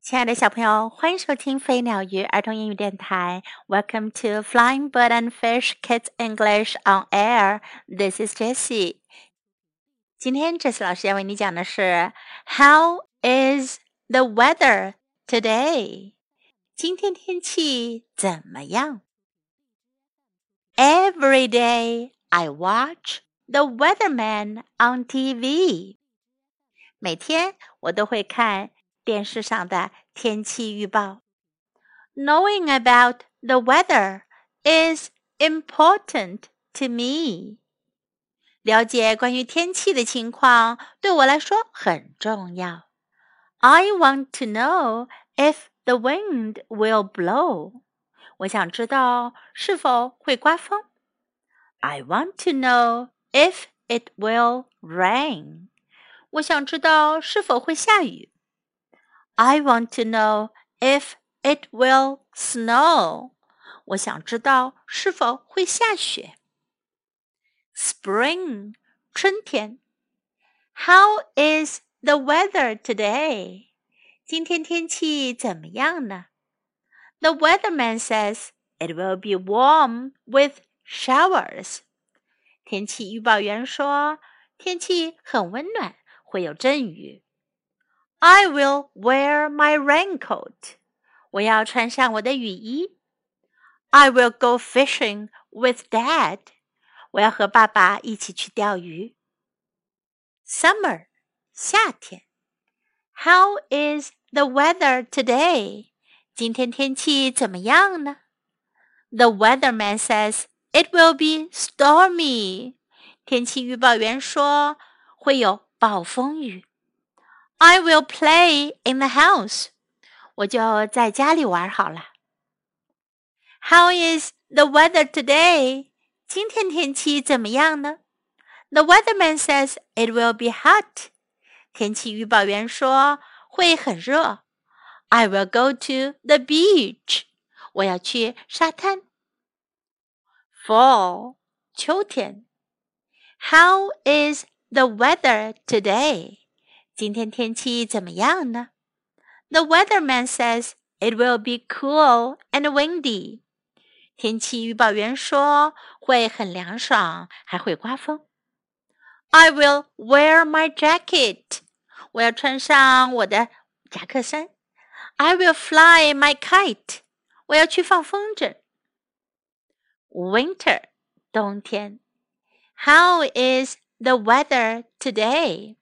亲爱的小朋友，欢迎收听飞鸟鱼儿童英语电台。Welcome to Flying Bird and Fish Kids English on Air. This is Jessie. 今天 Jessie 老师要为你讲的是 How is the weather today? 今天天气怎么样？Every day I watch the weatherman on TV. 每天我都会看 电视上的天气预报。Knowing about the weather is important to me. 了解关于天气的情况对我来说很重要。I want to know if the wind will blow. 我想知道是否会刮风。I want to know if it will rain. 我想知道是否会下雨。 I want to know if it will snow. 我想知道是否会下雪。Spring，春天。How is the weather today? 今天天气怎么样呢？The weatherman says it will be warm with showers. 天气预报员说天气很温暖，会有阵雨。 I will wear my raincoat. 我要穿上我的雨衣。I will go fishing with Dad. 我要和爸爸一起去钓鱼。Summer，夏天。How is the weather today? 今天天气怎么样呢？The weatherman says it will be stormy. 天气预报员说会有暴风雨。 I will play in the house. 我就在家里玩好了。How is the weather today? 今天天气怎么样呢？The weatherman says it will be hot. 天气预报员说会很热。I will go to the beach. 我要去沙滩。Fall，秋天。How is the weather today? 今天天气怎么样呢？The weatherman says it will be cool and windy. 天气预报员说会很凉爽，还会刮风。I will wear my jacket. 我要穿上我的夹克衫。I will fly my kite. 我要去放风筝。Winter，冬天。How is the weather today?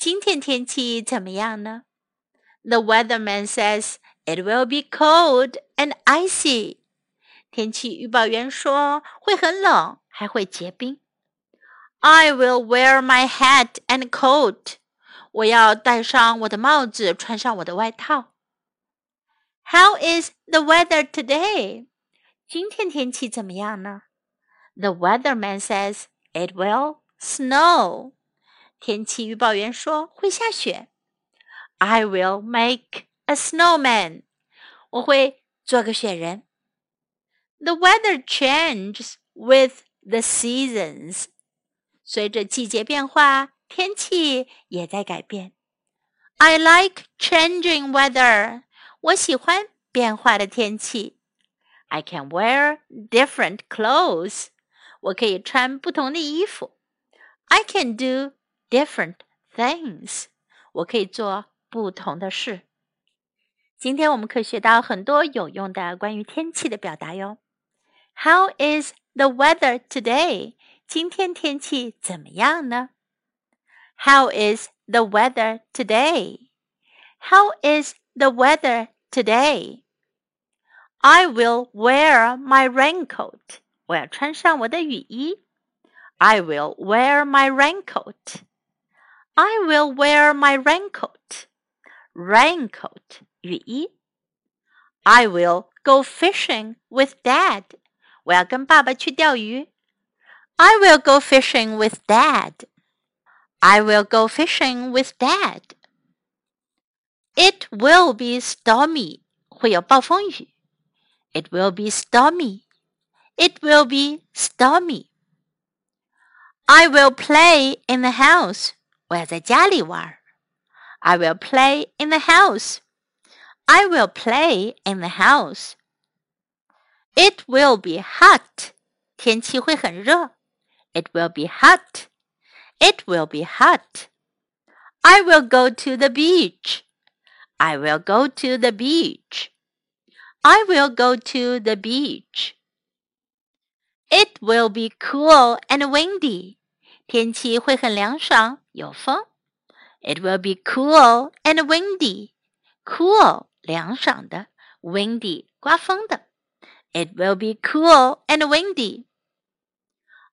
今天天气怎么样呢？The weatherman says it will be cold and icy. 天气预报员说会很冷，还会结冰。I will wear my hat and coat. 我要戴上我的帽子，穿上我的外套。How is the weather today? 今天天气怎么样呢？The weatherman says it will snow. 天气预报员说会下雪。I will make a snowman。我会做个雪人。The weather changes with the seasons。随着季节变化，天气也在改变。I like changing weather。我喜欢变化的天气。I can wear different clothes。我可以穿不同的衣服。I can do different things，我可以做不同的事。今天我们可以学到很多有用的关于天气的表达哟。How is the weather today？今天天气怎么样呢？How is the weather today？How is the weather today? I will wear my raincoat. 我要穿上我的雨衣。I will wear my raincoat. I will wear my raincoat. Raincoat 雨衣。I will go fishing with Dad. 我要跟爸爸去钓鱼。I will go fishing with Dad. I will go fishing with Dad. It will be stormy. 会有暴风雨。It will be stormy. It will be stormy. I will play in the house. 我要在家里玩。I will play in the house. I will play in the house. It will be hot. 天气会很热。It will be hot. It will be hot. I will go to the beach. I will go to the beach. I will go to the beach. It will be cool and windy. 天气会很凉爽，有风。It will be cool and windy. Cool 凉爽的，windy 刮风的。It will be cool and windy.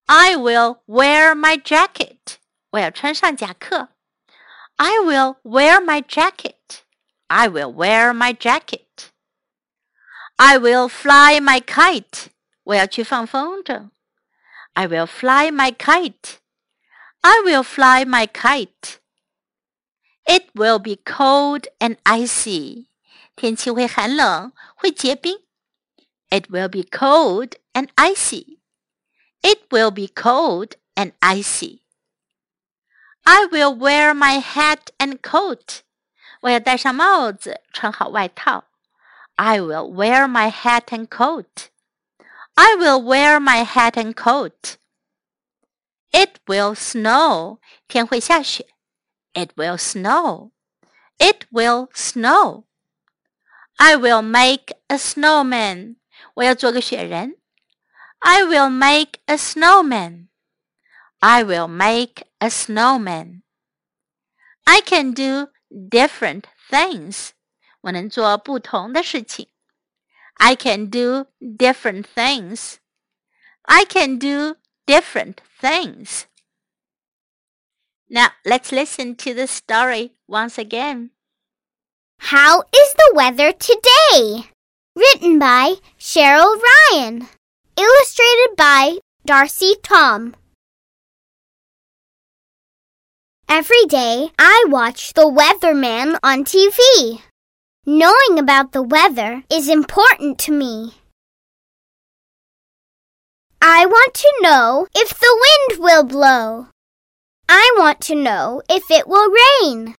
I will wear my jacket. 我要穿上夹克。I will wear my jacket. I will wear my jacket. I will fly my kite. 我要去放风筝。I will fly my kite. I will fly my kite. It will be cold and icy. 天气会寒冷，会结冰。It will be cold and icy. It will be cold and icy. I will wear my hat and coat. 我要戴上帽子，穿好外套。I will wear my hat and coat. I will wear my hat and coat. It will snow. 天会下雪。It will snow. It will snow. I will make a snowman. 我要做个雪人。I will make a snowman. I will make a snowman. I can do different things. 我能做不同的事情。I can do different things. I can do different things. Now let's listen to the story once again. How is the weather today? Written by Cheryl Ryan. Illustrated by Darcy Tom. Every day I watch the weatherman on TV. Knowing about the weather is important to me. I want to know if the wind will blow. I want to know if it will rain.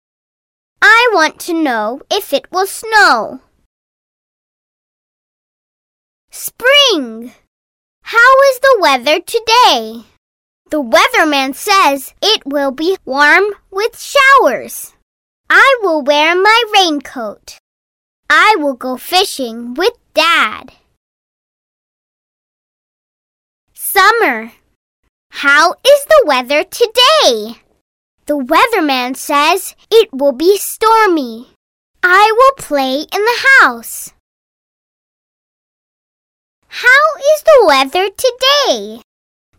I want to know if it will snow. Spring. How is the weather today? The weatherman says it will be warm with showers. I will wear my raincoat. I will go fishing with Dad. Summer. How is the weather today? The weatherman says it will be stormy. I will play in the house. How is the weather today?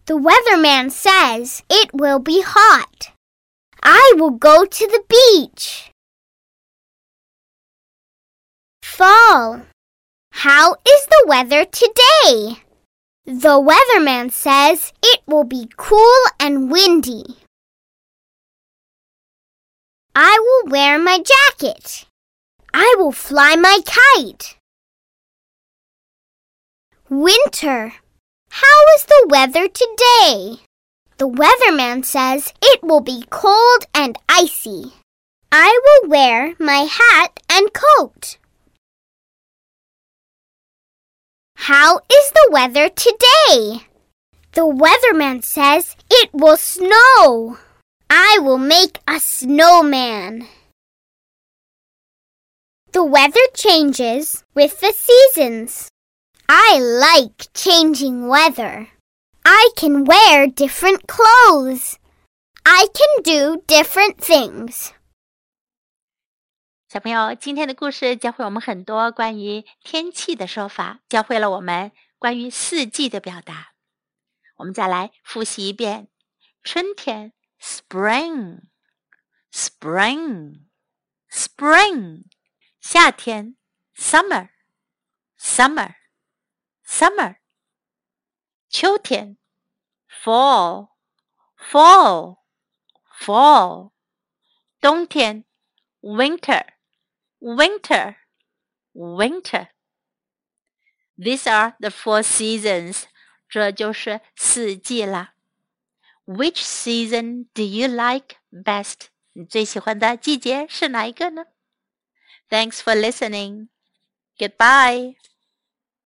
The weatherman says it will be hot. I will go to the beach. Fall. How is the weather today? The weatherman says it will be cool and windy. I will wear my jacket. I will fly my kite. Winter. How is the weather today? The weatherman says it will be cold and icy. I will wear my hat and coat. How is the weather today? The weatherman says it will snow. I will make a snowman. The weather changes with the seasons. I like changing weather. I can wear different clothes. I can do different things. 小朋友，今天的故事教会我们很多关于天气的说法，教会了我们关于四季的表达。我们再来复习一遍：春天 （spring），spring，spring；夏天 （summer），summer。summer，秋天，fall fall fall，冬天，winter winter winter。These are the four seasons，这就是四季啦。Which season do you like best？你最喜欢的季节是哪一个呢 Thanks for listening. Goodbye.